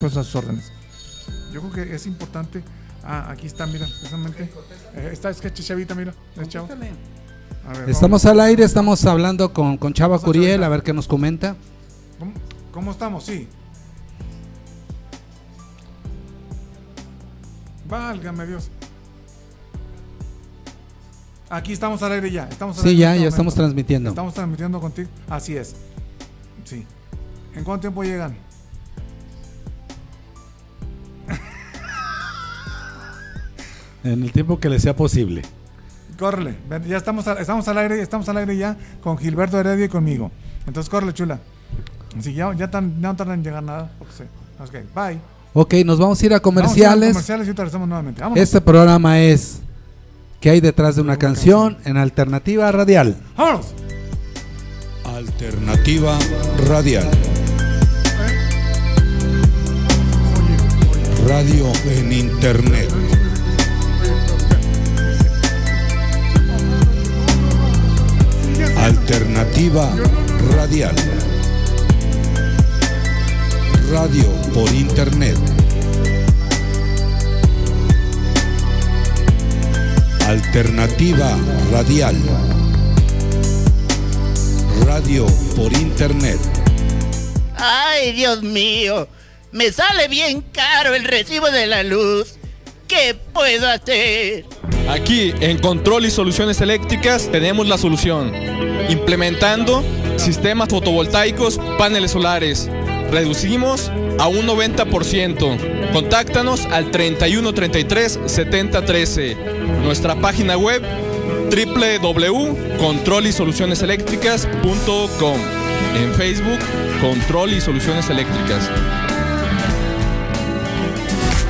pues a sus órdenes. Yo creo que es importante. Ah, aquí está, mira, precisamente. Eh, está, es que Chavita, mira, es chavo. A ver, Estamos al aire, estamos hablando con, con Chava Vamos Curiel, a ver qué nos comenta. ¿Cómo, cómo estamos? Sí. Válgame Dios. Aquí estamos al aire ya. Estamos al Sí, aire ya, este ya estamos transmitiendo. Estamos transmitiendo contigo. Así es. Sí. ¿En cuánto tiempo llegan? En el tiempo que le sea posible. Córrele. Ya estamos, al- estamos al aire, estamos al aire ya con Gilberto Heredia y conmigo. Entonces córrele, chula. Así ya, ya tan- no tardan en llegar nada. Ok, bye. Ok, nos vamos a ir a Vamos a comerciales. comerciales y regresamos nuevamente. Vámonos. Este programa es ¿Qué hay detrás de una canción en alternativa radial? ¡Vámonos! Alternativa Radial. Radio en Internet. Alternativa Radial. Radio por Internet. Alternativa Radial. Radio por Internet. Ay, Dios mío, me sale bien caro el recibo de la luz. ¿Qué puedo hacer? Aquí en Control y Soluciones Eléctricas tenemos la solución. Implementando sistemas fotovoltaicos, paneles solares. Reducimos a un 90%. Contáctanos al 3133 7013. Nuestra página web www.controlisolucioneseléctricas.com. En Facebook, Control y Soluciones Eléctricas.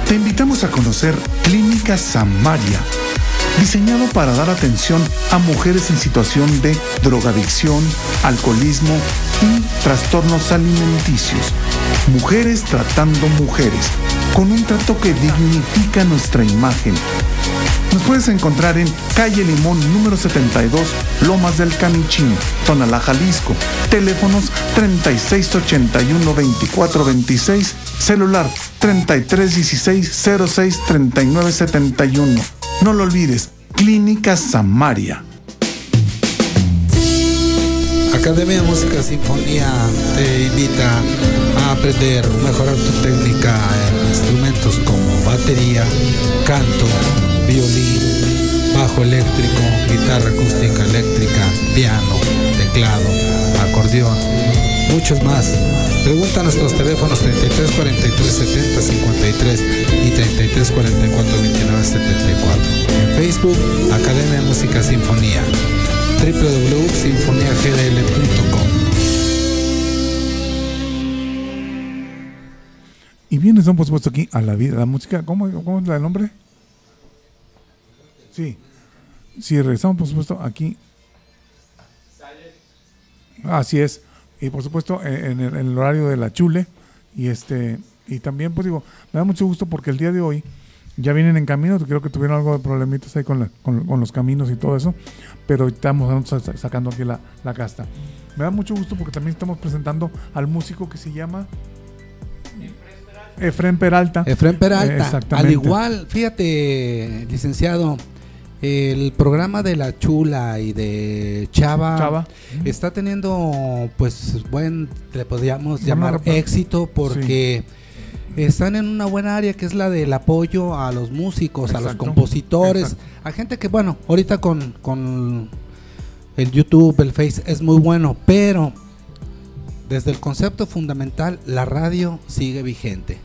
Te invitamos a conocer Clínica Samaria, diseñado para dar atención a mujeres en situación de drogadicción, alcoholismo y trastornos alimenticios. Mujeres tratando mujeres, con un trato que dignifica nuestra imagen. Nos puedes encontrar en Calle Limón número 72, Lomas del Camichín, Tonalá, Jalisco. Teléfonos 3681-2426, celular 3316-063971. No lo olvides, Clínica Samaria. Academia de Música Sinfonía te invita a aprender, mejorar tu técnica en instrumentos como batería, canto, violín, bajo eléctrico, guitarra acústica eléctrica, piano, teclado, acordeón, muchos más. Pregunta a nuestros teléfonos 33 43 70 53 y 33 44 29 74. Facebook, Academia de Música Sinfonía www.sinfoniagdl.com Y bien, estamos por supuesto aquí a la vida, la música. ¿Cómo, cómo es el nombre? Sí. Sí, regresamos por supuesto aquí. Así es. Y por supuesto en el, en el horario de la chule. Y este y también pues digo, me da mucho gusto porque el día de hoy ya vienen en camino, creo que tuvieron algo de problemitas ahí con, la- con, con los caminos y todo eso, pero estamos sa- sacando aquí la, la casta. Me da mucho gusto porque también estamos presentando al músico que se llama Efren Peralta. Efren Eh, Peralta. exactamente. Al igual, fíjate, licenciado, el programa de La Chula y de Chava, Chava. está teniendo, pues, buen, le podríamos llamar éxito porque están en una buena área que es la del apoyo a los músicos, a los compositores, Exacto. a gente que, bueno, ahorita con, con el YouTube, el Face es muy bueno, pero desde el concepto fundamental, la radio sigue vigente.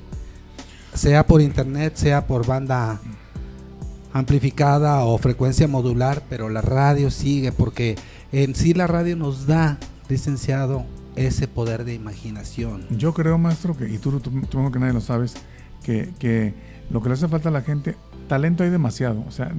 Sea por internet, sea por banda amplificada o frecuencia modular, pero la radio sigue porque en sí la radio nos da, licenciado, ese poder de imaginación. Yo creo, maestro, que, y tú, tú, que nadie lo sabes, que, que lo que le hace falta a la gente, talento hay demasiado, o sea,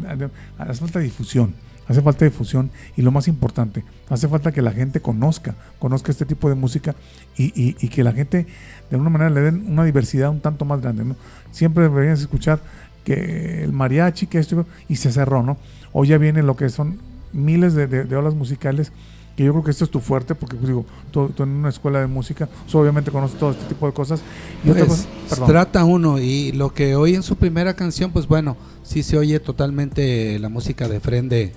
hace falta difusión, hace falta difusión y lo más importante, hace falta que la gente conozca, conozca este tipo de música y, y- y que la gente de alguna manera le den una diversidad un tanto más grande, ¿no? Siempre deberías escuchar que el mariachi, que esto, y se cerró, ¿no? Hoy ya viene lo que son miles de, de- de olas musicales que yo creo que esto es tu fuerte, porque pues, digo, tú, tú en una escuela de música, pues, obviamente conoces todo este tipo de cosas. Y otra Pues, cosa, perdón. trata uno y lo que oí en su primera canción, pues bueno, sí se oye totalmente la música de Fren de,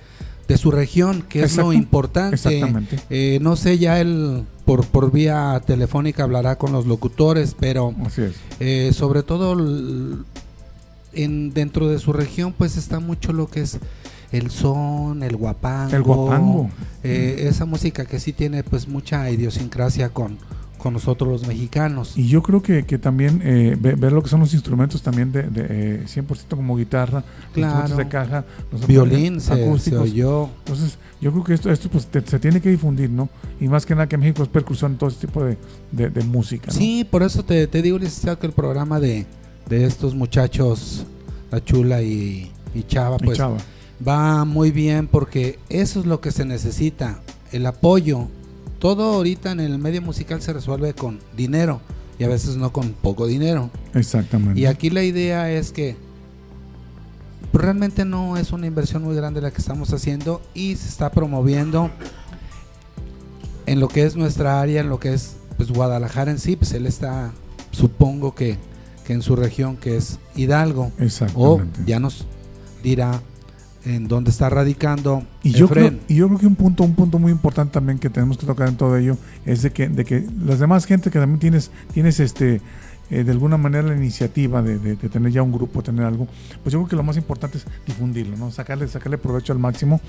su región, que es lo importante. exactamente. Eh, no sé, ya él por, por vía telefónica hablará con los locutores, pero Así es. eh, sobre todo en dentro de su región, pues está mucho lo que es el son, el guapango, El guapango. eh, esa música que sí tiene pues mucha idiosincrasia con, con nosotros los mexicanos. Y yo creo que, que también eh, ve- ver lo que son los instrumentos también de, de, eh, 100% como guitarra, Claro. instrumentos de caja, los Violín se, se acústicos. oyó. Entonces, yo creo que esto, esto pues, te- se tiene que difundir, ¿no? Y más que nada que México es percusión en todo este tipo de, de- de música, ¿no? Sí, por eso te, te digo, licenciado, que el programa de, de estos muchachos, La Chula y, y Chava, Y pues Chava. Va muy bien porque eso es lo que se necesita, el apoyo. Todo ahorita en el medio musical se resuelve con dinero y a veces no con poco dinero. Exactamente. Y aquí la idea es que realmente no es una inversión muy grande la que estamos haciendo y se está promoviendo en lo que es nuestra área, en lo que es pues Guadalajara en sí, pues él está, supongo que, que en su región que es Hidalgo, o Exactamente. ya nos dirá en dónde está radicando Y yo, creo, y yo creo que un punto, un punto muy importante también que tenemos que tocar en todo ello es de que, de que las demás gente que también tienes, tienes este eh, de alguna manera la iniciativa de, de- de tener ya un grupo, tener algo, pues yo creo que lo más importante es difundirlo, ¿no? Sacarle, sacarle provecho al máximo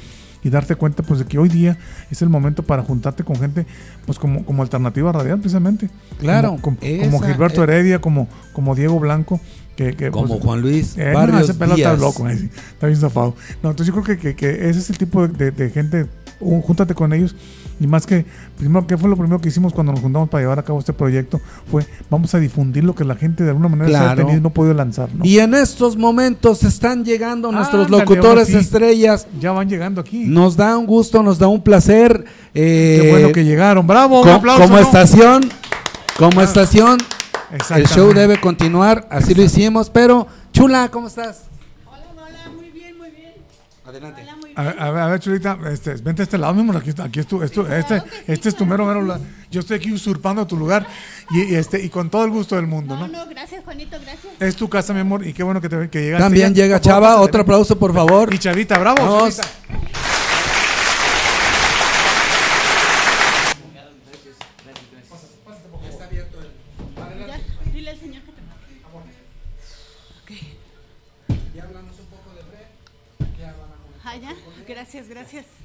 y darte cuenta pues de que hoy día es el momento para juntarte con gente pues como, como alternativa radial precisamente. Claro, Como, como- Gilberto es- Heredia, como, como Diego Blanco, que, que, como pues, Juan Luis eh, no, ese pelota Díaz. está loco, eh, está bien zafado. No, entonces yo creo que, que- que ese es el tipo de, gente, júntate con ellos. Y más que, primero, ¿qué fue lo primero que hicimos cuando nos juntamos para llevar a cabo este proyecto? Fue, vamos a difundir lo que la gente de alguna manera se ha Claro. tenido y no ha podido lanzar, ¿no? Y en estos momentos están llegando nuestros Ándale, locutores sí. estrellas. Ya van llegando aquí. Nos da un gusto, nos da un placer. eh, Qué bueno que llegaron. ¡Bravo! Un co- aplauso, como ¿no? estación, como Ah, estación, el show debe continuar, así lo hicimos, pero Chula, ¿cómo estás? Hola, hola, muy bien, muy bien. Adelante. Hola, muy A, bien. a ver, a ver, Chulita, este, vente a este lado, mi amor. Aquí, está- aquí es tu, es tu- este, este es tu mero, mero. Yo estoy aquí usurpando tu lugar y, y este, y con todo el gusto del mundo, No, ¿no? no, gracias, Juanito, gracias. Es tu casa, mi amor, y qué bueno que, te, que llegaste. También Ya, llega Chava, otro aplauso por favor. Y Chavita, bravo. Vamos. Chavita. Ya, dile al señor que te Ah, ya, gracias,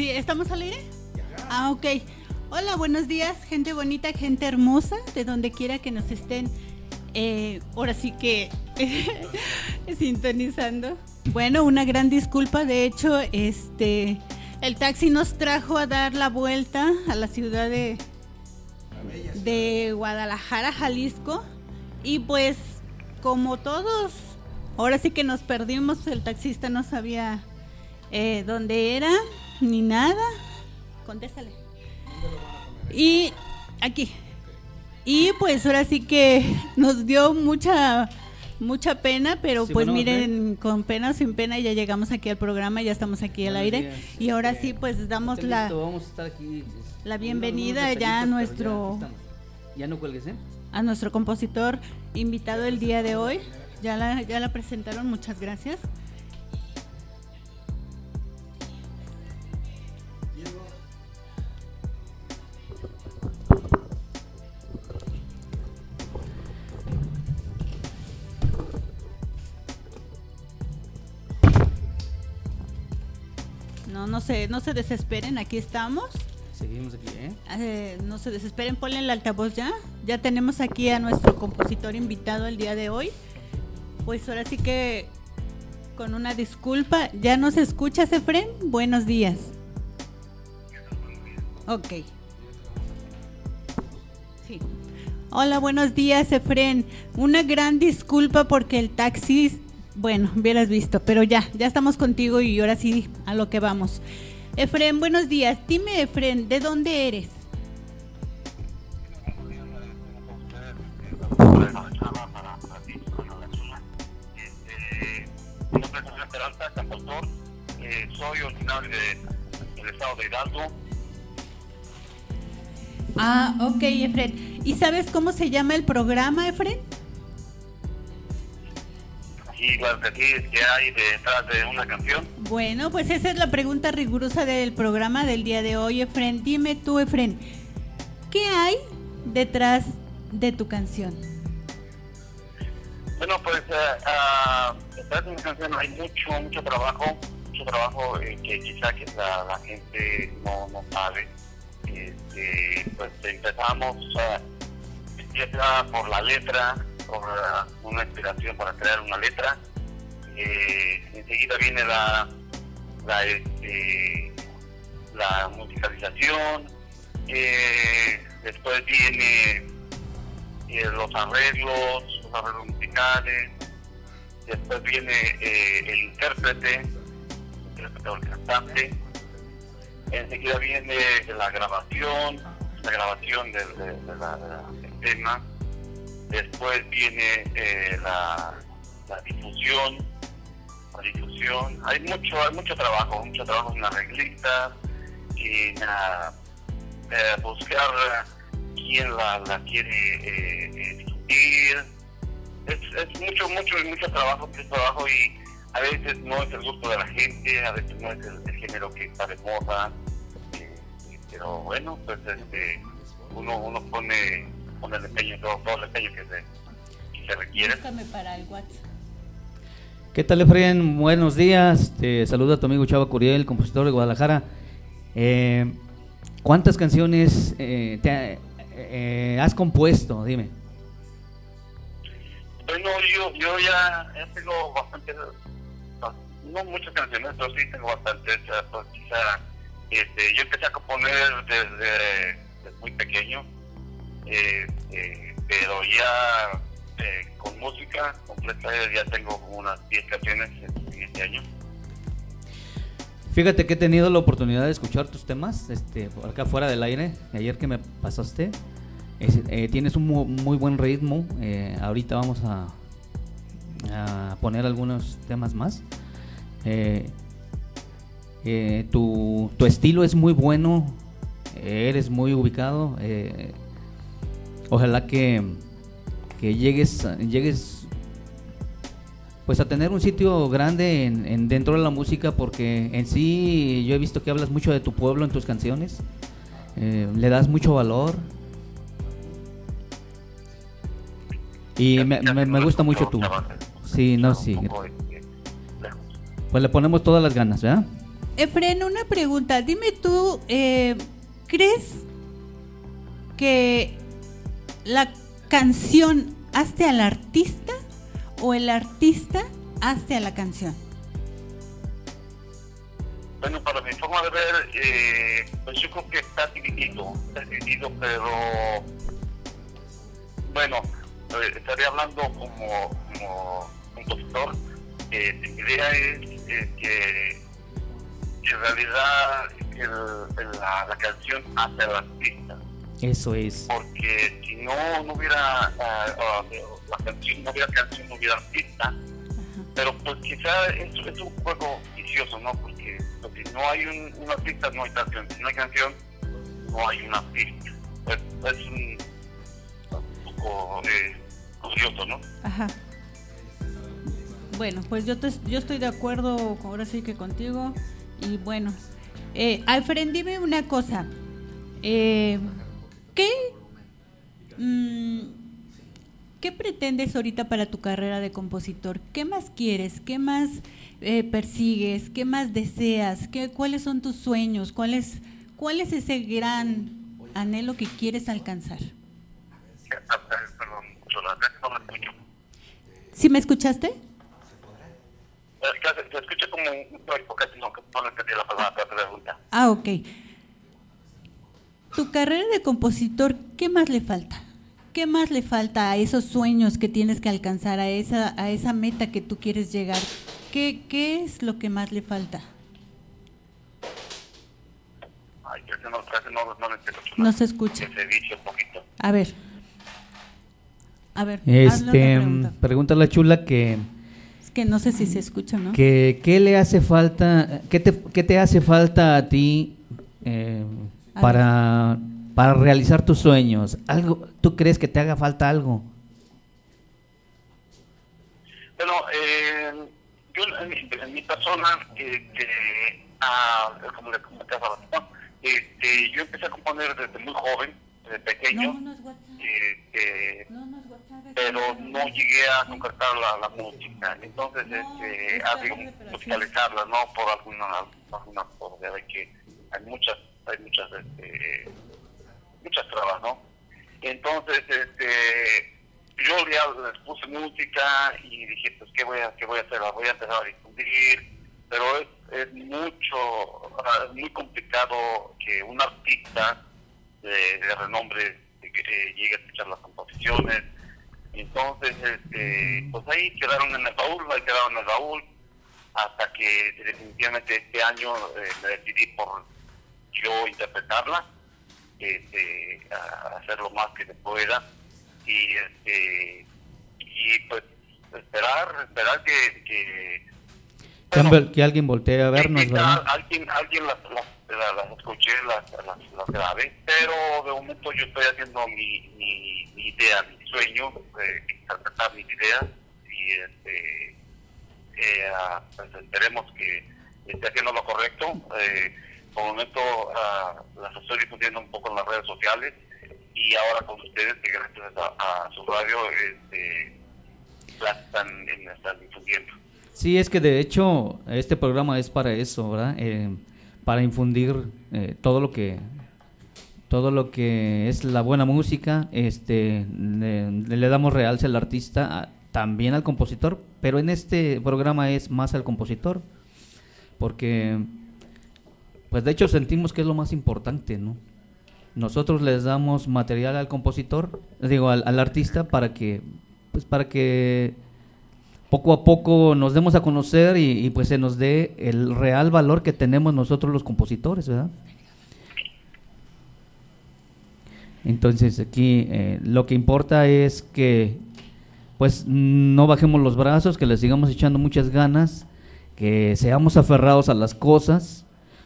Sí, ¿estamos al aire? Ah, ok. Hola, buenos días, gente bonita, gente hermosa, de donde quiera que nos estén. eh, ahora sí que sintonizando. Bueno, una gran disculpa. De hecho, este, el taxi nos trajo a dar la vuelta a la ciudad de, de Guadalajara, Jalisco. Y pues, como todos, ahora sí que nos perdimos. El taxista no sabía eh, dónde era ni nada. Contéstale. Y aquí. Y pues ahora sí que nos dio mucha mucha pena, pero Sí, pues bueno, miren, con pena o sin pena ya llegamos aquí al programa, ya estamos aquí al aire días. y ahora sí pues damos la listo, vamos a estar aquí. la bienvenida ya a nuestro- ya. Ya no cuelgues, ¿eh? a nuestro compositor invitado el día de hoy. Ya la ya la presentaron, muchas gracias. No, se, no se desesperen, aquí estamos. Seguimos aquí, ¿eh? Eh, no se desesperen, ponle el altavoz ya. Ya tenemos aquí a nuestro compositor invitado el día de hoy. Pues ahora sí que con una disculpa, ¿ya nos escuchas, Efren? Buenos días. Ok. Sí. Hola, buenos días, Efren. Una gran disculpa porque el taxi, bueno, hubieras visto, pero ya, ya estamos contigo y ahora sí a lo que vamos. Efren, buenos días. Dime, Efren, ¿de dónde eres? Mi nombre es. Eh, soy originario de- del estado de Hidalgo. Ah, ok, Efren. ¿Y sabes cómo se llama el programa, Efren? Y las decir que hay detrás de una canción. Bueno, pues esa es la pregunta rigurosa del programa del día de hoy, Efren. Dime tú, Efren, ¿qué hay detrás de tu canción? Bueno, pues ah, detrás de una canción hay mucho, mucho trabajo, mucho trabajo eh, que quizá que la, la gente no, no sabe. Este, pues empezamos, ah, empieza por la letra, una inspiración para crear una letra. Eh, enseguida viene la, la, este, musicalización, eh, después viene eh, los arreglos, los arreglos musicales, después viene eh, el intérprete, el intérprete o el cantante, enseguida viene la grabación, la grabación del tema, después viene eh, la, la difusión, la difusión, hay mucho, hay mucho trabajo, mucho trabajo en arreglistas, en ah, eh, buscar quién la, la quiere eh, eh, discutir. Es, es mucho, mucho, mucho trabajo, mucho trabajo y a veces no es el gusto de la gente, a veces no es el, el género que está de moda. eh, pero bueno, pues este, uno, uno pone, pone el empeño, todo, todo el empeño que se, que se requiere. Búscame para el WhatsApp. ¿Qué tal, Efren? Buenos días. Te saluda tu amigo Chava Curiel, compositor de Guadalajara. Eh, ¿Cuántas canciones eh, te ha- eh, has compuesto? Dime. Bueno, yo, yo ya, tengo bastantes, no muchas canciones, pero sí tengo bastantes. eh, Pues quizá, este, yo empecé a componer desde, desde muy pequeño, pero ya eh, con música completa ya tengo unas 10 canciones en, este año. Fíjate que he tenido la oportunidad de escuchar tus temas, este, acá fuera del aire, ayer que me pasaste. Es- eh, tienes un mu- muy, buen ritmo. eh, ahorita vamos a, poner algunos temas más. Eh, eh, tu, tu estilo es muy bueno, eres muy ubicado. Ojalá que, que llegues, a- llegues pues a tener un sitio grande en, en- dentro de la música porque en sí yo he visto que hablas mucho de tu pueblo en tus canciones eh, le das mucho valor y me, me- gusta mucho tú sí no sí pues le ponemos todas las ganas ¿verdad? Efren, una pregunta. Dime tú, eh, ¿crees que la canción hace al artista o el artista hace a la canción? Bueno, para mi forma de ver, eh, pues yo creo que está dividido, está dividido, pero bueno, eh, estaría hablando como, como compositor. Eh, mi idea es eh, que, en realidad la, la canción hace al artista, eso es porque si no, no hubiera ah, ah, la canción, no hubiera canción, no hubiera artista pero pues quizá es, es un juego vicioso, ¿no? Porque pues, si no hay un, un artista, no hay canción. Si no hay canción, no hay un artista. Pues, es un, un poco eh, curioso, ¿no? Ajá. Bueno, pues yo, te- yo estoy de acuerdo ahora sí que contigo. Y bueno, eh, Alfred, dime una cosa. Eh, ¿qué, mm, ¿Qué pretendes ahorita para tu carrera de compositor? ¿Qué más quieres? ¿Qué más eh, persigues? ¿Qué más deseas? ¿Qué, ¿Cuáles son tus sueños? ¿Cuál es, ¿Cuál es ese gran anhelo que quieres alcanzar? Perdón, no lo escucho. ¿Sí me escuchaste? Se, escucha como un porque no, no entendí la palabra, la pregunta. Ah, ok. Tu carrera de compositor, ¿qué más le falta? ¿Qué más le falta a esos sueños que tienes que alcanzar, a esa, a esa meta que tú quieres llegar? ¿Qué, ¿Qué es lo que más le falta? Ay, yo no, casi no, no. No se escucha. Que se dice un poquito. A ver. A ver. Este, pregunta. pregunta la chula que, Es que no sé si se escucha, ¿no? que qué le hace falta, qué te, qué te hace falta a ti eh, para, para realizar tus sueños. Algo, ¿tú crees que te haga falta algo? Bueno, eh, yo en mi, en mi persona, este, ah, como le comentaba, ¿no? este, yo empecé a componer desde muy joven, desde pequeño, este, pero no llegué a concretar la, la música. Entonces, este, a digo, musicalizarla, ¿no? Por alguna, alguna que hay muchas, hay muchas, este, muchas trabas, ¿no? Entonces, este, yo ya puse música y dije, pues, ¿qué voy a, qué voy a hacer? La voy a empezar a difundir, pero es, es mucho, ah, es muy complicado que un artista de, renombre eh, llegue a escuchar las composiciones. Entonces, este, pues ahí quedaron en el baúl, ahí quedaron en el baúl, hasta que definitivamente este año eh, me decidí por yo interpretarla, este, hacer lo más que se pueda y este y pues esperar esperar que, que Que, alguien voltee a vernos, ¿verdad? alguien alguien las, las, las- las escuché las, grabé pero de momento yo estoy haciendo mi, mi, mi idea mi sueño eh, interpretar mis ideas y este eh, ah, pues esperemos que esté haciendo lo correcto eh, por el momento ah, las estoy difundiendo un poco en las redes sociales y ahora con ustedes que gracias a, a su radio este, las están, están difundiendo Sí, es que de hecho este programa es para eso, ¿verdad? Eh, para infundir eh, todo lo que todo lo que es la buena música, este le, le damos realce al artista, a- también al compositor, pero en este programa es más al compositor, porque pues de hecho sentimos que es lo más importante, ¿no? Nosotros les damos material al compositor, digo al, artista para que pues para que poco a poco nos demos a conocer y, y, pues se nos dé el real valor que tenemos nosotros los compositores, ¿verdad? Entonces aquí eh, lo que importa es que pues no bajemos los brazos, que le sigamos echando muchas ganas, que seamos aferrados a las cosas,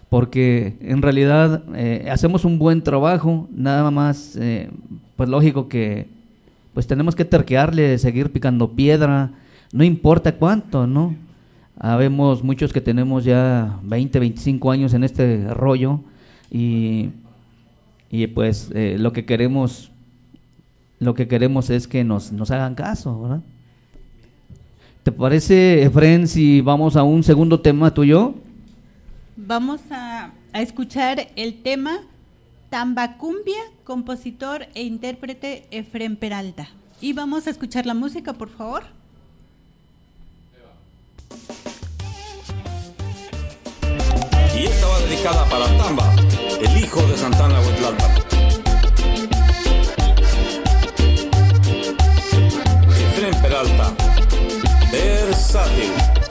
porque en realidad eh, hacemos un buen trabajo, nada más, eh, pues lógico que pues tenemos que terquearle, seguir picando piedra, no importa cuánto, ¿no? Habemos muchos que tenemos ya 20, 25 años en este rollo y, y pues eh, lo que queremos lo que queremos es que nos, nos hagan caso, ¿verdad? ¿Te parece, Efren, si vamos a un segundo tema tuyo? Vamos a, escuchar el tema Tambacumbia, compositor e intérprete Efren Peralta. Y vamos a escuchar la música, por favor. Y esta va dedicada para Tamba, el hijo de Santana Huetlalpan. Efren Peralta, versátil.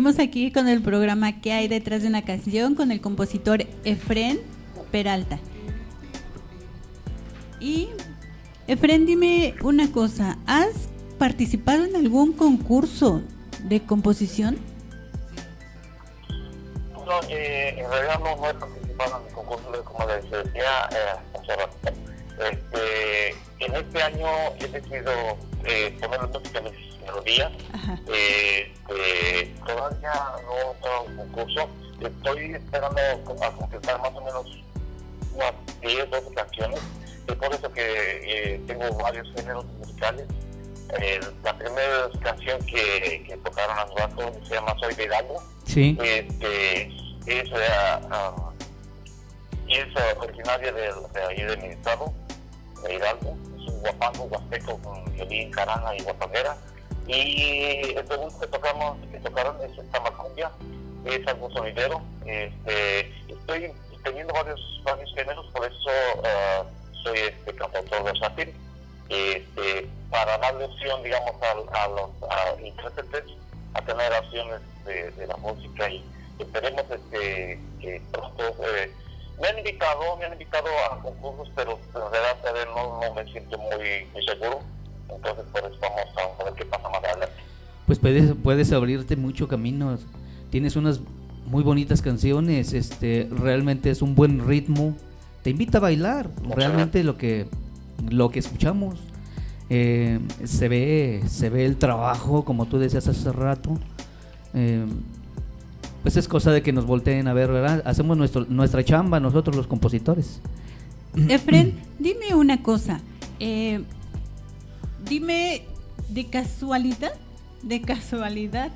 Seguimos aquí con el programa que hay detrás de una canción con el compositor Efren Peralta. Y Efren, dime una cosa, ¿has participado en algún concurso de composición? No, eh, en realidad no, no he participado en el concurso, de, como les decía eh. Este, en este año he decidido eh, poner música en mis melodías. Eh, eh, todavía no he entrado en concurso. Estoy esperando a completar más o menos unas 10, 12 canciones. Es por eso que eh, tengo varios géneros musicales. Eh, la primera canción que, que tocaron hace rato se llama Soy de Hidalgo. Sí. Este, es, es eh, originaria de, de ahí de mi estado, de Hidalgo. Es un guapango huasteco con violín, carana y guapanguera. Y el segundo que tocamos, que tocaron es esta macumbia, es algo sonidero. Este, estoy teniendo varios, varios géneros, por eso ah, soy este cantautor versátil. Este, para darle opción, digamos, a, a los a intérpretes a tener opciones de, la música y esperemos este, que pronto eh, me han invitado, me han invitado a concursos, pero en realidad no, no me siento muy seguro. Entonces, por eso vamos a ver qué pasa más adelante. Pues puedes, puedes abrirte mucho camino. Tienes unas muy bonitas canciones, este, realmente es un buen ritmo. Te invita a bailar, realmente lo que, lo que escuchamos. Eh, se ve, se ve el trabajo, como tú decías hace rato. Eh, pues es cosa de que nos volteen a ver, ¿verdad? Hacemos nuestro, nuestra chamba nosotros los compositores. Efren, dime una cosa. eh, dime de casualidad, de casualidad,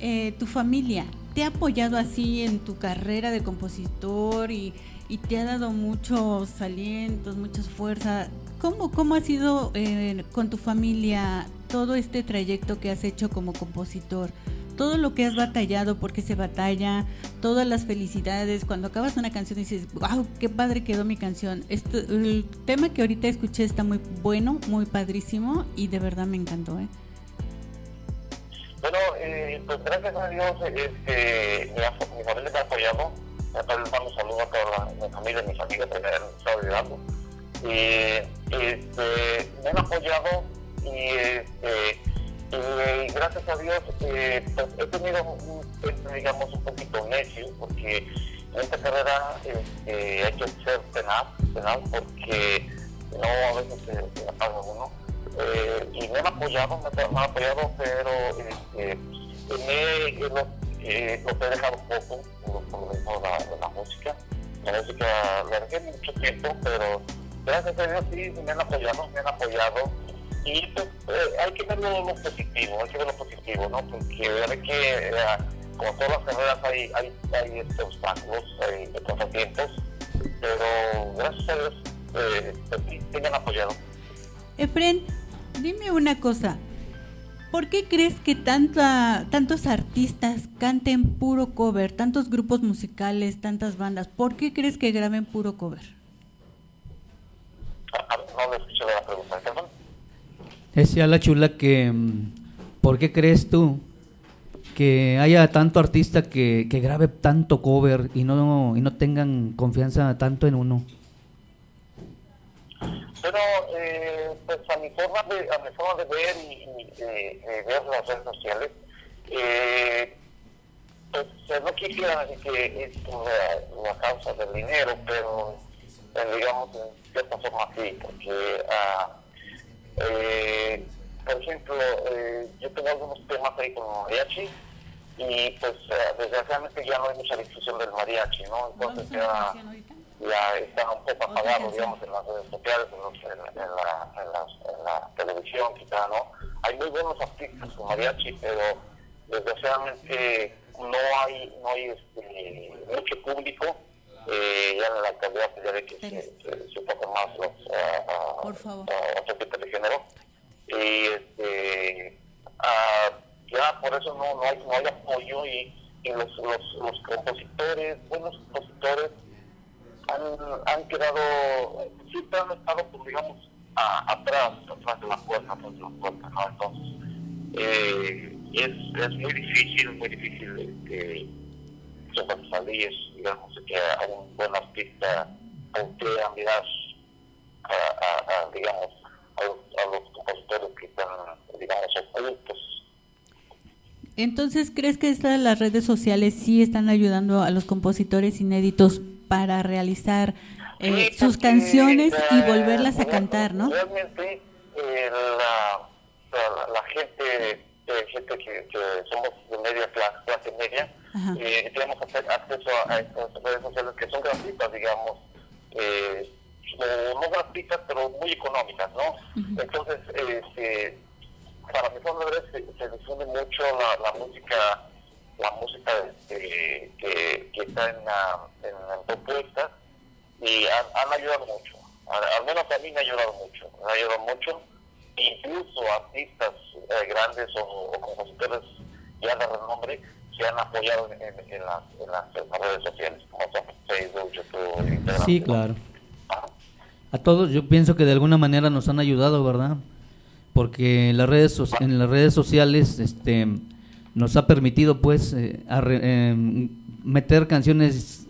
eh, tu familia te ha apoyado así en tu carrera de compositor y, y te ha dado muchos alientos, muchas fuerzas. ¿Cómo, cómo ha sido eh, con tu familia todo este trayecto que has hecho como compositor? Todo lo que has batallado, porque se batalla, todas las felicidades. Cuando acabas una canción dices, wow, qué padre quedó mi canción. Esto, el tema que ahorita escuché está muy bueno, muy padrísimo y de verdad me encantó. ¿eh? Bueno, eh, pues gracias a Dios, este, mi, mi familia me ha apoyado. Un saludo a toda la, mi familia, mis amigas que me han ayudando. Eh, este, me han apoyado y, este, y gracias a Dios eh, pues, he tenido un, digamos, un poquito necio porque en esta carrera este, hay que ser tenaz, tenaz porque no a veces se, apaga uno. Eh, y me han apoyado, me, han apoyado, pero este, me, yo lo, eh, he dejado poco por, por lo mismo la, de la música. La música la dejé mucho tiempo, pero gracias a Dios sí me han apoyado, me han apoyado. Y pues, eh, hay que verlo lo positivo, hay que ver lo positivo, ¿no? Porque hay que, eh, como todas las carreras, hay, hay, hay este, obstáculos, hay contratiempos, pero gracias a Dios eh, pues, me han apoyado. Efren, dime una cosa. ¿Por qué crees que tanta, tantos artistas canten puro cover, tantos grupos musicales, tantas bandas? ¿Por qué crees que graben puro cover? Ah, No le escuché la pregunta, perdón. Decía la chula que, mm, ¿por qué crees tú que haya tanto artista que, que grabe tanto cover y no, y no tengan confianza tanto en uno? Pero, eh, pues a mi forma de, a mi forma de ver y, y de, de ver las redes sociales, eh, pues eh, no quisiera decir que es la, la causa del dinero, pero eh, digamos en cierta forma sí, porque, ah, eh, por ejemplo, eh, yo tengo algunos temas ahí con mariachi y pues eh, desgraciadamente ya no hay mucha difusión del mariachi, ¿no? Entonces ya ya están un poco apagados, digamos, en las redes sociales, en, los- en, en la, en, las- en la televisión, quizá, ¿no? Hay muy buenos artistas con mariachi, pero desgraciadamente no hay, no hay este, mucho público. Eh, ya en la actualidad pues, ya ve que se, tocan más los ah, Por favor. otros tipos de género. Y este, ah, ya por eso no, no, hay, no hay apoyo y, y los, los, los compositores, buenos compositores, han, han quedado, siempre han estado, pues, digamos, a- atrás, atrás de la puerta, atrás de la puerta, ¿no? Entonces, eh, es, es muy difícil, muy difícil este, sobresalir, digamos, que a un buen artista voltea a mirar a, a- a, digamos, a los, a los compositores que están, digamos, ocultos. Entonces, ¿crees que estas las redes sociales sí están ayudando a los compositores inéditos para realizar eh, Sí, sus canciones y eh, volverlas a cantar, no? Realmente eh, la, la, la gente, eh, gente que, que somos de media clase, clase media. Eh, tenemos acce- acceso a, a estas redes sociales que son gratuitas, digamos, eh, o no gratuitas, pero muy económicas, ¿no? Entonces, este, para mi forma de ver, se, se difunde mucho la, la música, la música este, que, que está en, la- en, propuestas y han, han ayudado mucho. Al, al menos a mí me ha ayudado mucho. Me ha ayudado mucho. Incluso artistas eh, grandes o, o compositores ya de renombre se han apoyado en, las, redes sociales, como Facebook, YouTube, Instagram. Sí, claro. A todos yo pienso que de alguna manera nos han ayudado, ¿verdad? Porque en las redes, so- en las redes sociales este, nos ha permitido pues eh, eh, meter canciones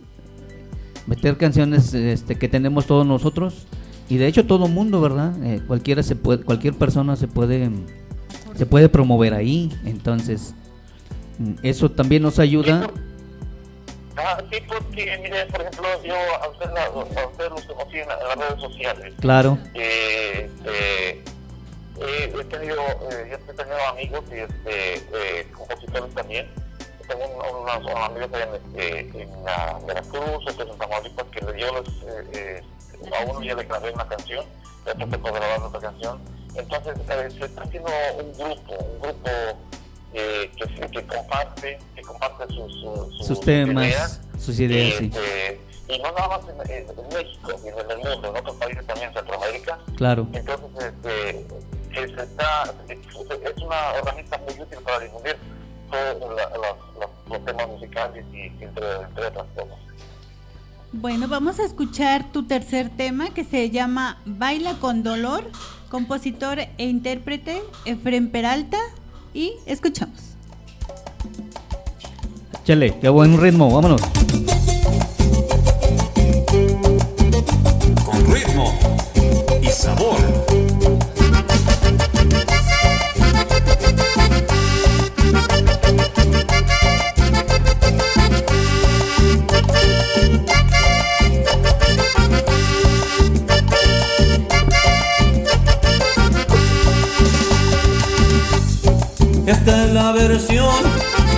meter canciones este, que tenemos todos nosotros y de hecho todo mundo, ¿verdad? Eh, cualquiera se puede, cualquier persona se puede se puede promover ahí, entonces eso también nos ayuda. Ah, sí, porque, mire, por ejemplo, yo a usted, la- a usted los conocí en, la- en las redes sociales. Claro. Eh, este, eh, he tenido, eh, yo he tenido amigos y este, eh, compositores también. Tengo un- unos, unos amigos en, este, en la Veracruz, otros en Tamaulipas, que le- yo les, eh, eh, a uno ya le grabé una canción, a otro puedo grabar otra canción. Entonces, eh, se está haciendo un grupo, un grupo eh, que, que comparte, que comparte sus, sus, Sus temas, ideas, sus ideas, sí. este, y no nada más en, en- México, sino en el mundo, en otros países también, en Centroamérica. Claro. Entonces, este, que se está, es una herramienta muy útil para difundir todos la- los, los- los temas musicales y entre, entre otras cosas. Bueno, vamos a escuchar tu tercer tema que se llama Baila con Dolor, compositor e intérprete Efren Peralta y escuchamos. Chale, qué buen ritmo, vámonos. con ritmo y sabor. Esta es la versión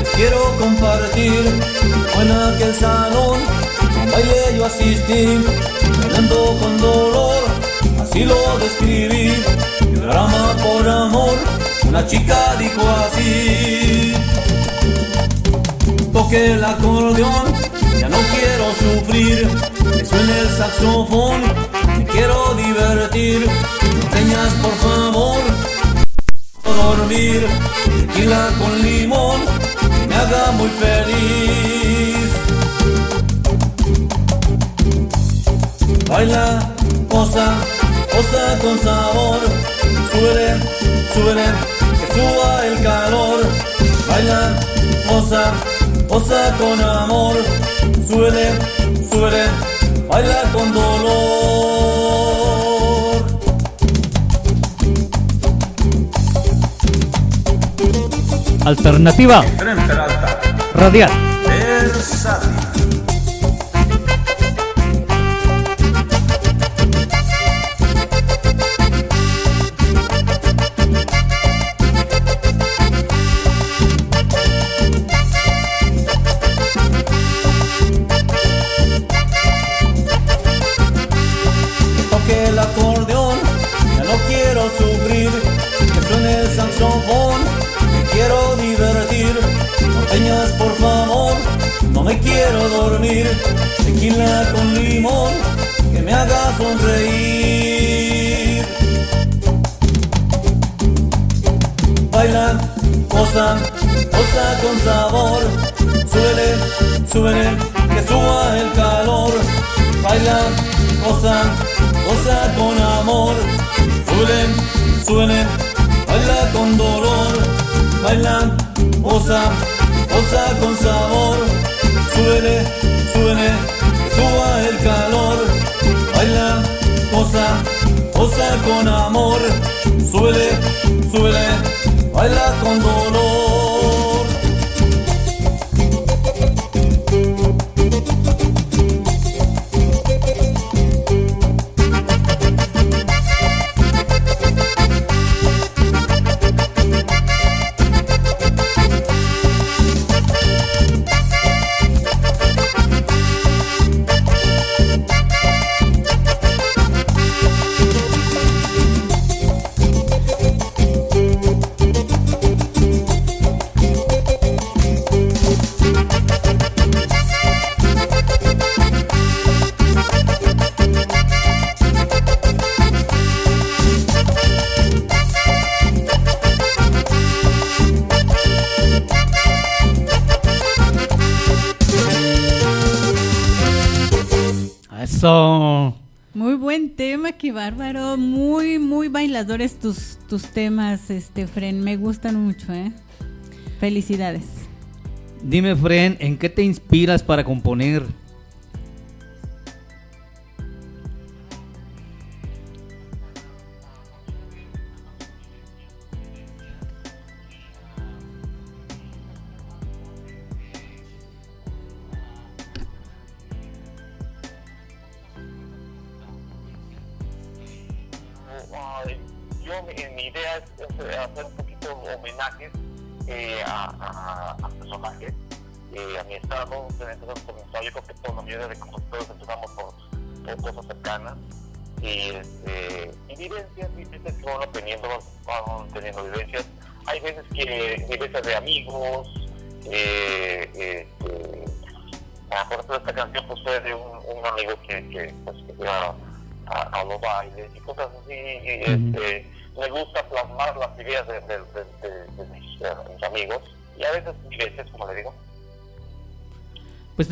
que quiero compartir. Fue en aquel salón, baile yo asistí, bailando con dolor, así lo describí. Drama por amor, una chica dijo así. Toque el acordeón, ya no quiero sufrir. Que suene el saxofón, me quiero divertir. No por favor, dormir. Tequila con limón me haga muy feliz. Baila, cosa, cosa con sabor. Súbele, súbele, que suba el calor. Baila, cosa, cosa con amor. Súbele, súbele, baila con dolor. Alternativa radial. Sonreír. Bailan, gozan, goza con sabor, súbele, súbele, que suba el calor, bailan, gozan, goza con amor, súbele, súbele, baila con dolor, bailan, goza, goza con sabor, súbele, súbele, que suba el calor, baila, goza, goza con amor, súbele, súbele, baila con dolor. Buen tema, qué bárbaro. Muy, muy bailadores tus, tus temas, este Fren. Me gustan mucho, ¿eh? Felicidades. Dime, Fren, ¿en qué te inspiras para componer?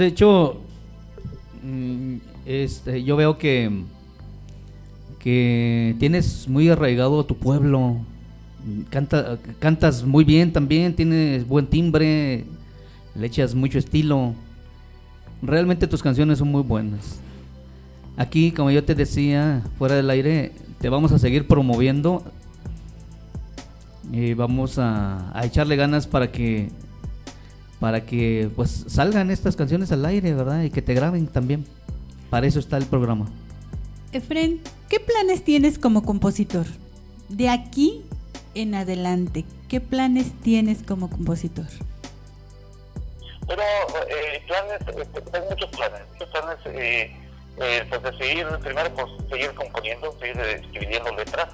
De hecho, mm, este, yo veo que, que tienes muy arraigado tu pueblo. Canta, cantas muy bien también, tienes buen timbre, le echas mucho estilo. Realmente tus canciones son muy buenas. Aquí, como yo te decía, fuera del aire, te vamos a seguir promoviendo y vamos a, a echarle ganas para que para que pues salgan estas canciones al aire, ¿verdad? Y que te graben también. Para eso está el programa. Efren, ¿qué planes tienes como compositor? De aquí en adelante, ¿qué planes tienes como compositor? Pero eh, planes, eh, tengo muchos planes, muchos planes, eh, eh, pues de seguir, primero pues seguir componiendo, seguir eh, escribiendo letras.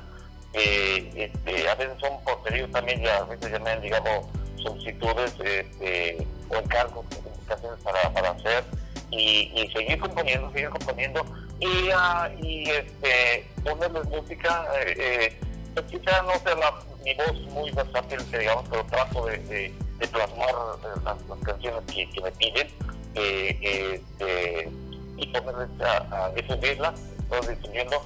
Eh, este, a veces son por pedido también, ya, a veces ya me han llegado solicitudes este, o encargos, canciones para, para hacer y, y seguir componiendo, seguir componiendo. Y, ah, y este, ponerles música, eh, eh, pues quizá no sea la, mi voz muy versátil, digamos, pero trato de, de, de plasmar eh, las, las canciones que, que me piden eh, este, y ponerles a, a difundirlas, todo difundiendo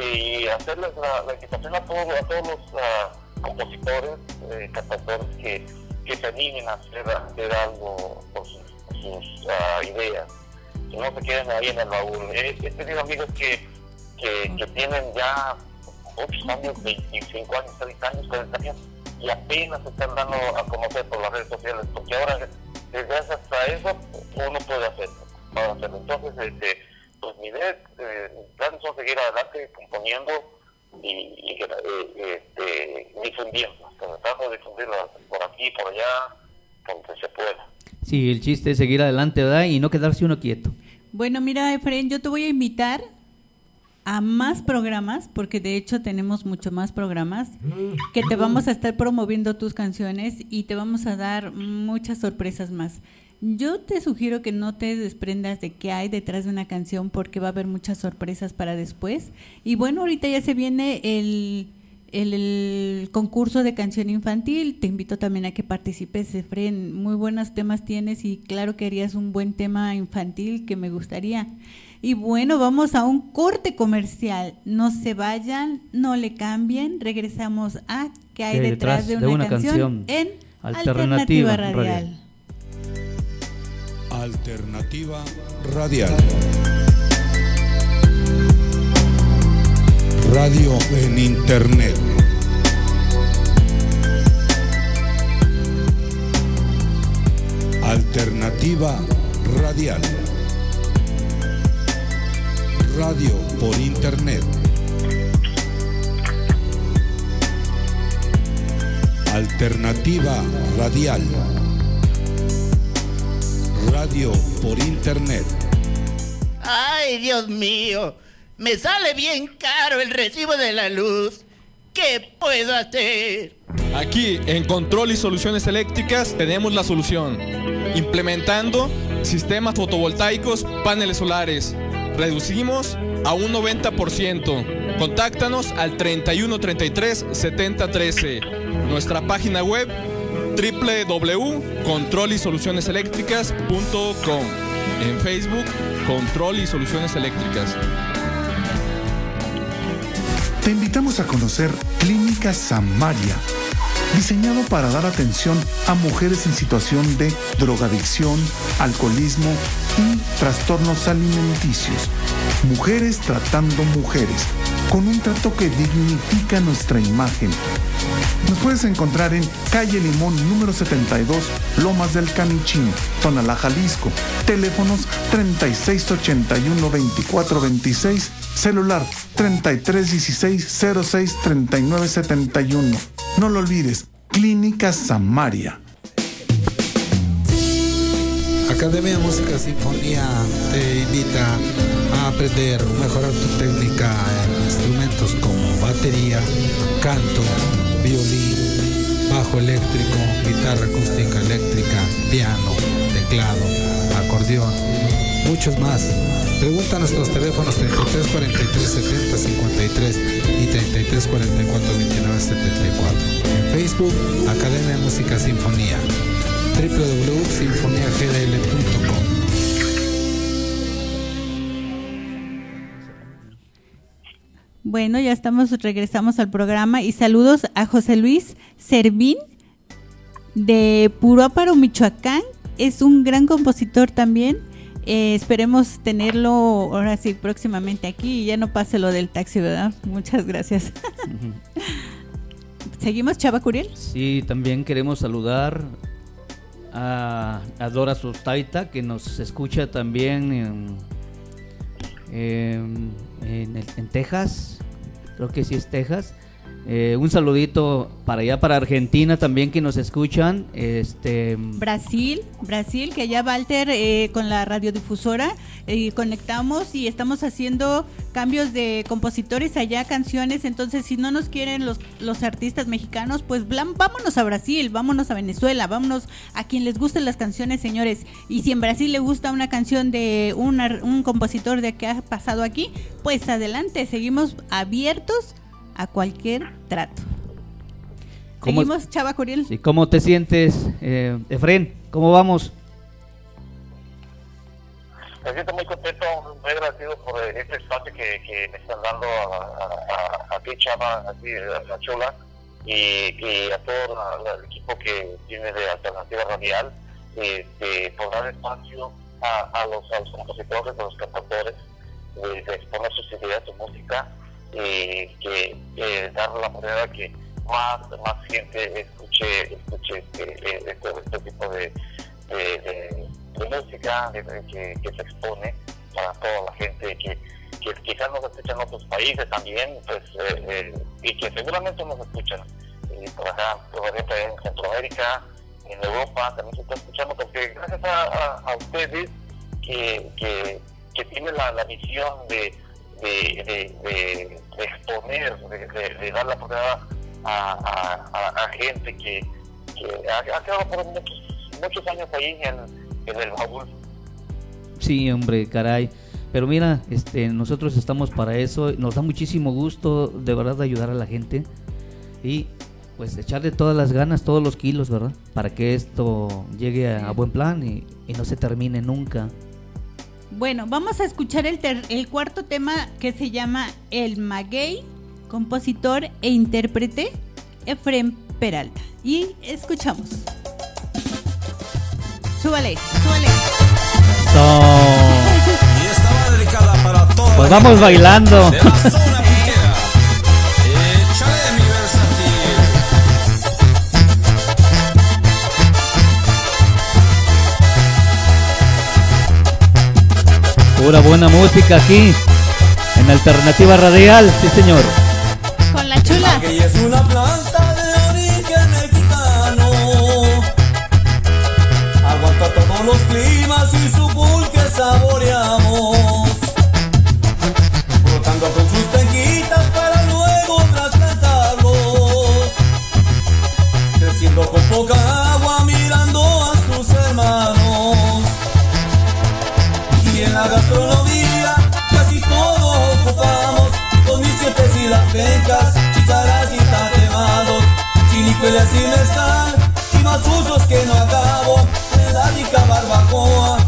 y hacerles la, la invitación a todos, a todos los ah, compositores, eh, cantautores que, que se animen a hacer, a hacer algo con sus, ah, ideas, que no se queden ahí en el baúl. He, he tenido amigos que, que, tienen ya muchos años, 25 años, 30 años, 40 años, y apenas están dando a conocer por las redes sociales, porque ahora, desde hasta eso, uno puede hacerlo. Entonces, este, pues mi idea, eh, planes son seguir adelante componiendo y, y, eh, este, difundiendo, tratando de difundirlo por aquí, por allá, donde se pueda. Sí, el chiste es seguir adelante, ¿verdad? Y no quedarse uno quieto. Bueno, mira, Efraín, yo te voy a invitar a más programas, porque de hecho tenemos mucho más programas, que te vamos a estar promoviendo tus canciones y te vamos a dar muchas sorpresas más. Yo te sugiero que no te desprendas de qué hay detrás de una canción porque va a haber muchas sorpresas para después. Y bueno, ahorita ya se viene el, el, el concurso de canción infantil. Te invito también a que participes, Efren. Muy buenos temas tienes y claro que harías un buen tema infantil que me gustaría. Y bueno, vamos a un corte comercial. No se vayan, no le cambien. Regresamos a qué hay ¿Qué hay detrás, de, una canción, en Alternativa Alternativa Radial. Radial. Alternativa Radial. Radio en Internet. Alternativa Radial. Radio por Internet. Alternativa Radial. Radio por Internet. Ay, Dios mío, me sale bien caro el recibo de la luz. ¿Qué puedo hacer? Aquí en Control y Soluciones Eléctricas tenemos la solución. Implementando sistemas fotovoltaicos, paneles solares. Reducimos a un 90%. Contáctanos al 3133 7013. Nuestra página web www.controlisolucioneseléctricas.com. En Facebook, Control y Soluciones Eléctricas. Te invitamos a conocer Clínica Samaria, diseñado para dar atención a mujeres en situación de drogadicción, alcoholismo y trastornos alimenticios. Mujeres tratando mujeres, con un trato que dignifica nuestra imagen. Nos puedes encontrar en calle Limón número 72, Lomas del Canichín, Tonalá, Jalisco. Teléfonos 3681-2426, celular 3316-063971. No lo olvides, Clínica Samaria. Academia de Música Sinfonía te invita aprender, mejorar tu técnica en instrumentos como batería, canto, violín, bajo eléctrico, guitarra acústica eléctrica, piano, teclado, acordeón, muchos más. Pregunta a nuestros teléfonos 33 43 70 53 y 33 44 29 74. En Facebook, Academia de Música Sinfonía www.sinfoniagdl.com Bueno, ya estamos, regresamos al programa y saludos a José Luis Servín de Puróparo, Michoacán. Es un gran compositor también. Eh, esperemos tenerlo ahora sí próximamente aquí y ya no pase lo del taxi, ¿verdad? Muchas gracias. ¿Seguimos, Chava Curiel? Sí, también queremos saludar a, a Dora Sostaita, que nos escucha también en, en, en el- en Texas. Creo que sí es Texas. Eh, un saludito para allá, para Argentina también, que nos escuchan. Este, Brasil, Brasil, que allá Walter eh, con la radiodifusora eh, conectamos y estamos haciendo cambios de compositores allá, canciones. Entonces, si no nos quieren los, los artistas mexicanos, pues blam- vámonos a Brasil, vámonos a Venezuela, vámonos a quien les gusten las canciones, señores. Y si en Brasil le gusta una canción de un compositor de que ha pasado aquí, pues adelante, seguimos abiertos a cualquier trato. ¿Cómo- Seguimos, Chava Curiel. Sí, ¿Cómo te sientes, eh, Efren? ¿Cómo vamos? Me siento muy contento, muy agradecido por este espacio que, que me están dando a, a, a, a ti, Chava, a ti, a la Chola, y, y a todo la- la- el equipo que tiene de Alternativa Radial, este, por dar espacio a, a, los, a los compositores, a los cantadores, de, de exponer sus ideas, su música, y que que dar la manera que más, más gente escuche, escuche este, eh, este, este tipo de, de, música que, se expone para toda la gente que, quizás nos escuchan otros países también, pues, eh, eh, y que seguramente nos escuchan por acá, por en Centroamérica, en Europa, también se está escuchando, porque gracias a, a- a ustedes que, que, que tienen la, la misión de, de, de, de- de exponer, de, de- de dar la oportunidad a, a- a- a gente que, que ha, ha quedado por muchos, muchos años ahí en, en el baúl. Sí, hombre, caray. Pero mira, este, nosotros estamos para eso. Nos da muchísimo gusto, de verdad, de ayudar a la gente. Y pues echarle todas las ganas, todos los kilos, ¿verdad? Para que esto llegue a, a buen plan y, y no se termine nunca. Bueno, vamos a escuchar el, ter- el cuarto tema que se llama El Maguey, compositor e intérprete Efrem Peralta. Y escuchamos. Súbale, súbale. Y esta va dedicada para todos. Pues vamos bailando. Pura buena música aquí, en Alternativa Radial, sí señor. Con la chula. Es una planta de origen mexicano. Aguanta todos los climas y su pulque saboreamos. Pencas, chicharas y tatemados Chinicuelas y mezcal y más usos que no acabo rica barbacoa,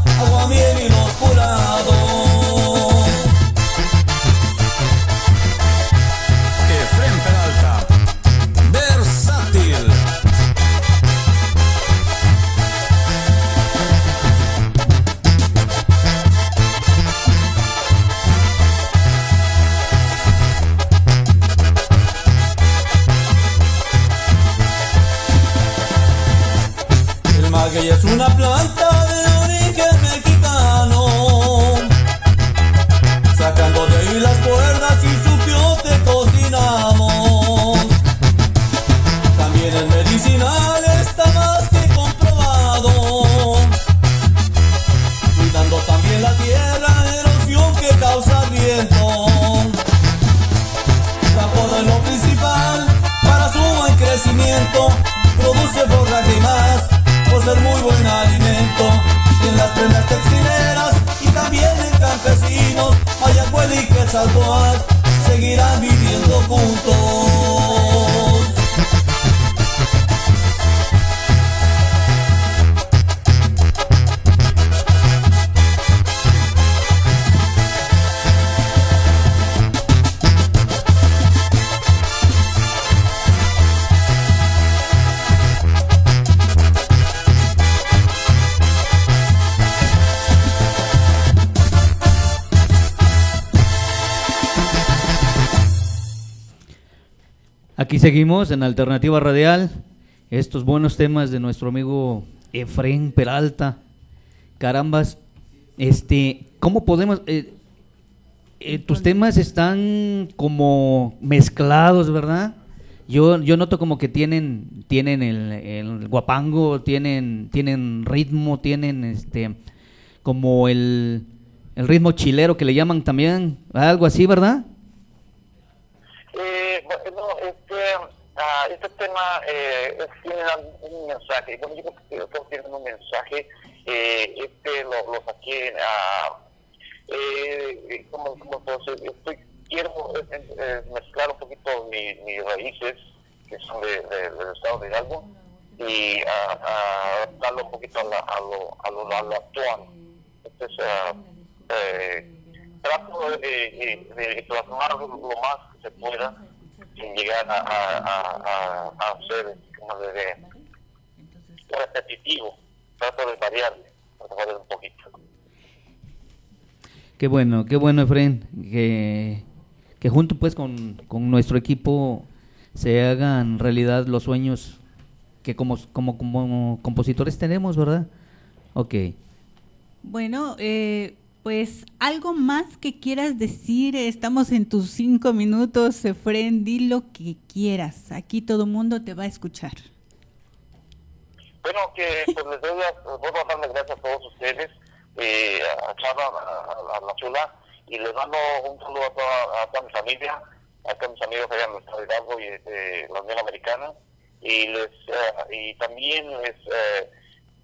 ser muy buen alimento. Y en las prendas textileras y también en campesinos Mayacuel y Quetzalcóatl seguirán viviendo juntos Aquí seguimos en Alternativa Radial. Estos buenos temas de nuestro amigo Efren Peralta. Carambas, este, ¿cómo podemos? eh, eh, tus temas están como mezclados, ¿verdad? Yo, yo noto como que tienen, tienen el, guapango, tienen, tienen ritmo, tienen este, como el, el ritmo chilero que le llaman también, algo así, ¿verdad? Eh, este, este tema eh, es- tiene un- mensaje. Bueno, yo creo que todos tienen un mensaje. Eh, este lo, lo saqué a. Eh, como, como decir? Estoy, quiero eh, eh, mezclar un poquito mi- mis raíces que son de, de- del estado de Hidalgo y a adaptarlo un poquito a, la- a lo, a, lo, a lo actual. Entonces, ah, eh, trato de, de- de plasmar lo más que se pueda sin llegar a, a, a, a- a ser como de, de repetitivo. Trato de variarle, trato de variar un poquito. Qué bueno, qué bueno, Efren, que, que junto pues con, con nuestro equipo se hagan realidad los sueños que como, como, como compositores tenemos, ¿verdad? Ok. Bueno, eh, pues algo más que quieras decir, estamos en tus cinco minutos, Efren, di lo que quieras, aquí todo mundo te va a escuchar. Bueno, que pues les doy las, vuelvo a darles gracias a todos ustedes, eh, a Chava, a, la Chula, y les mando un saludo a toda, a toda mi familia, a todos mis amigos allá en el Hidalgo y de la Unión Americana, y les eh, y también les, eh,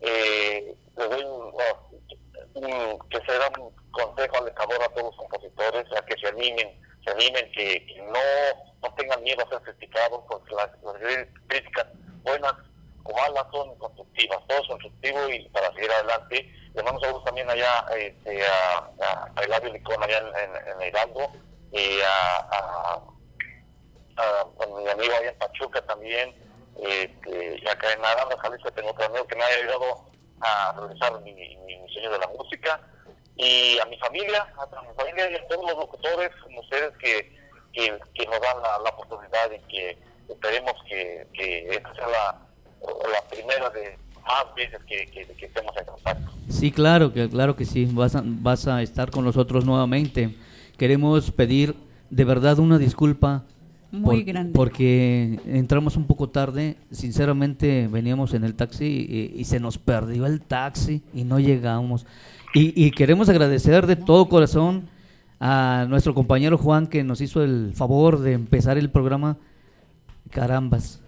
eh, les doy uh, un- que se da un consejo alentador a todos los compositores, a que se animen, se animen, que, no, no tengan miedo a ser criticados, porque las, las críticas buenas o malas son constructivas, todo es constructivo y para seguir adelante. Le mando saludos también allá este, a, a, a Eladio Licón allá en, en, en Hidalgo y a mi amigo allá en Pachuca también, este, y acá en Aranda, Jalisco tengo otro amigo que me ha ayudado a realizar mi, mi, mi de la música y a mi familia, a mi familia y a todos los locutores como ustedes que, que, nos dan la, oportunidad y que esperemos que, que esta sea la, la primera de más veces que, que, estemos en contacto. Sí, claro, que claro que sí, vas vas a estar con nosotros nuevamente. Queremos pedir de verdad una disculpa Muy grande. porque entramos un poco tarde, sinceramente veníamos en el taxi y, y se nos perdió el taxi y no llegamos. Y, y queremos agradecer de todo corazón a nuestro compañero Juan que nos hizo el favor de empezar el programa. Carambas.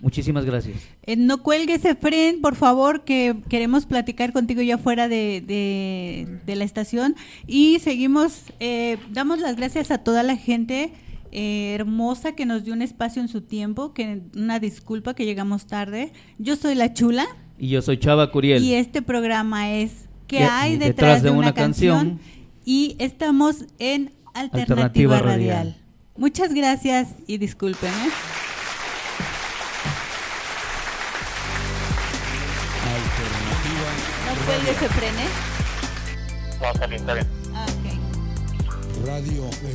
Muchísimas gracias. Eh, no cuelgues, Efren, por favor, que queremos platicar contigo ya fuera de, de- de la estación. Y seguimos, eh, damos las gracias a toda la gente eh, hermosa que nos dio un espacio en su tiempo, que una disculpa que llegamos tarde. Yo soy la chula Y yo soy Chava Curiel. y este programa es ¿Qué ¿Qué- hay detrás, de, una, canción? Y estamos en Alternativa, Alternativa Radial. Radial. Muchas gracias y disculpen. ¿eh? No cuelgues, Efren, ¿eh? No, está bien, está bien. Ah, ok. Radio